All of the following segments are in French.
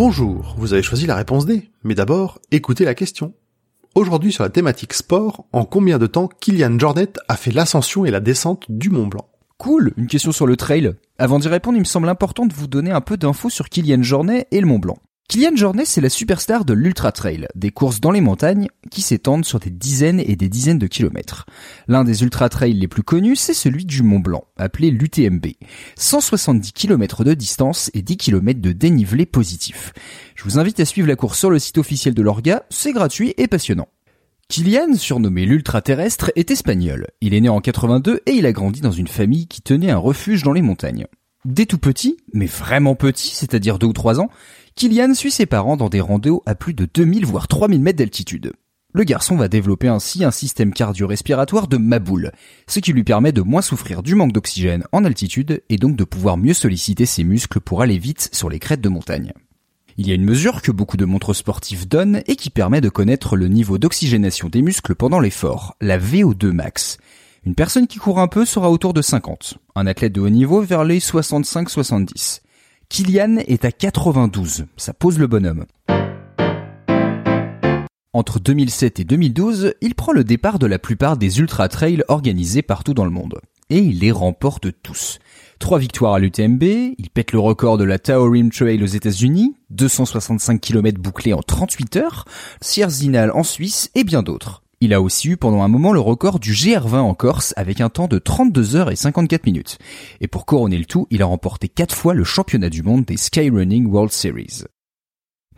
Bonjour, vous avez choisi la réponse D, mais d'abord, écoutez la question. Aujourd'hui sur la thématique sport, en combien de temps Kylian Jornet a fait l'ascension et la descente du Mont Blanc Cool, une question sur le trail. Avant d'y répondre, il me semble important de vous donner un peu d'infos sur Kylian Jornet et le Mont Blanc. Kylian Jornet, c'est la superstar de l'Ultra Trail, des courses dans les montagnes qui s'étendent sur des dizaines et des dizaines de kilomètres. L'un des Ultra Trails les plus connus, c'est celui du Mont Blanc, appelé l'UTMB. 170 km de distance et 10 km de dénivelé positif. Je vous invite à suivre la course sur le site officiel de l'Orga, c'est gratuit et passionnant. Kylian, surnommé l'ultra-terrestre, est espagnol. Il est né en 82 et il a grandi dans une famille qui tenait un refuge dans les montagnes. Dès tout petit, mais vraiment petit, c'est-à-dire deux ou trois ans, Kylian suit ses parents dans des randos à plus de 2000 voire 3000 mètres d'altitude. Le garçon va développer ainsi un système cardio-respiratoire de maboule, ce qui lui permet de moins souffrir du manque d'oxygène en altitude et donc de pouvoir mieux solliciter ses muscles pour aller vite sur les crêtes de montagne. Il y a une mesure que beaucoup de montres sportives donnent et qui permet de connaître le niveau d'oxygénation des muscles pendant l'effort, la VO2 max. Une personne qui court un peu sera autour de 50, un athlète de haut niveau vers les 65-70. Kylian est à 92, ça pose le bonhomme. Entre 2007 et 2012, il prend le départ de la plupart des ultra-trails organisés partout dans le monde. Et il les remporte tous. Trois victoires à l'UTMB, il pète le record de la Taorim Trail aux États-Unis, 265 km bouclés en 38 heures, Sierzinal en Suisse et bien d'autres. Il a aussi eu pendant un moment le record du GR20 en Corse avec un temps de 32 heures et 54 minutes. Et pour couronner le tout, il a remporté quatre fois le championnat du monde des Skyrunning World Series.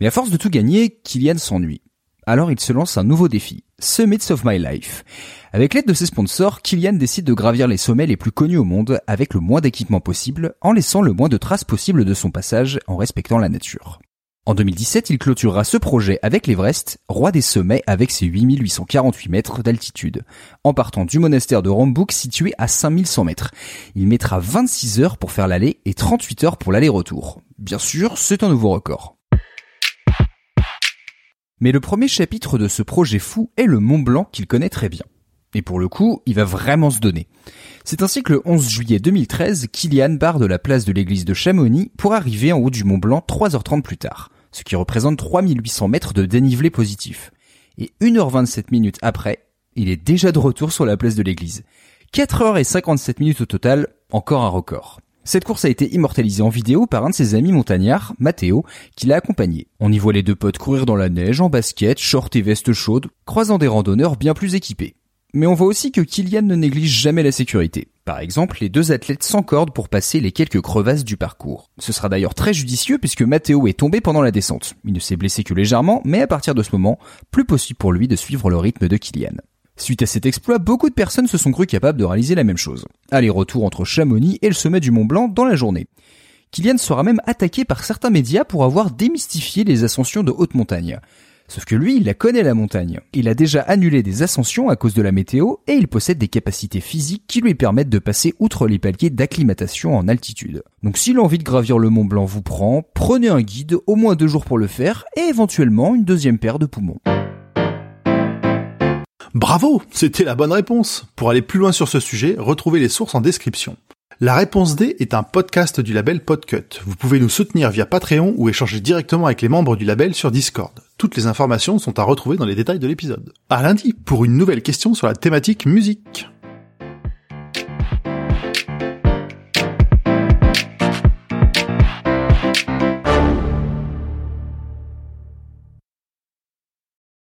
Mais à force de tout gagner, Kylian s'ennuie. Alors il se lance un nouveau défi, Summits of My Life. Avec l'aide de ses sponsors, Kylian décide de gravir les sommets les plus connus au monde avec le moins d'équipement possible, en laissant le moins de traces possible de son passage en respectant la nature. En 2017, il clôturera ce projet avec l'Everest, roi des sommets avec ses 8848 mètres d'altitude, en partant du monastère de Rambouc situé à 5100 mètres. Il mettra 26 heures pour faire l'aller et 38 heures pour l'aller-retour. Bien sûr, c'est un nouveau record. Mais le premier chapitre de ce projet fou est le Mont Blanc qu'il connaît très bien. Et pour le coup, il va vraiment se donner. C'est ainsi que le 11 juillet 2013, Kylian part de la place de l'église de Chamonix pour arriver en haut du Mont Blanc 3h30 plus tard ce qui représente 3800 mètres de dénivelé positif. Et 1h27 minutes après, il est déjà de retour sur la place de l'église. 4h57 minutes au total, encore un record. Cette course a été immortalisée en vidéo par un de ses amis montagnards, Matteo, qui l'a accompagné. On y voit les deux potes courir dans la neige, en basket, short et veste chaude, croisant des randonneurs bien plus équipés. Mais on voit aussi que Kylian ne néglige jamais la sécurité. Par exemple, les deux athlètes s'encordent pour passer les quelques crevasses du parcours. Ce sera d'ailleurs très judicieux puisque Matteo est tombé pendant la descente. Il ne s'est blessé que légèrement, mais à partir de ce moment, plus possible pour lui de suivre le rythme de Kylian. Suite à cet exploit, beaucoup de personnes se sont crues capables de réaliser la même chose. Aller-retour entre Chamonix et le sommet du Mont Blanc dans la journée. Kylian sera même attaqué par certains médias pour avoir démystifié les ascensions de haute montagne. Sauf que lui, il la connaît la montagne. Il a déjà annulé des ascensions à cause de la météo et il possède des capacités physiques qui lui permettent de passer outre les paliers d'acclimatation en altitude. Donc si l'envie de gravir le Mont Blanc vous prend, prenez un guide, au moins deux jours pour le faire et éventuellement une deuxième paire de poumons. Bravo, c'était la bonne réponse. Pour aller plus loin sur ce sujet, retrouvez les sources en description. La réponse D est un podcast du label Podcut. Vous pouvez nous soutenir via Patreon ou échanger directement avec les membres du label sur Discord. Toutes les informations sont à retrouver dans les détails de l'épisode. À lundi pour une nouvelle question sur la thématique musique.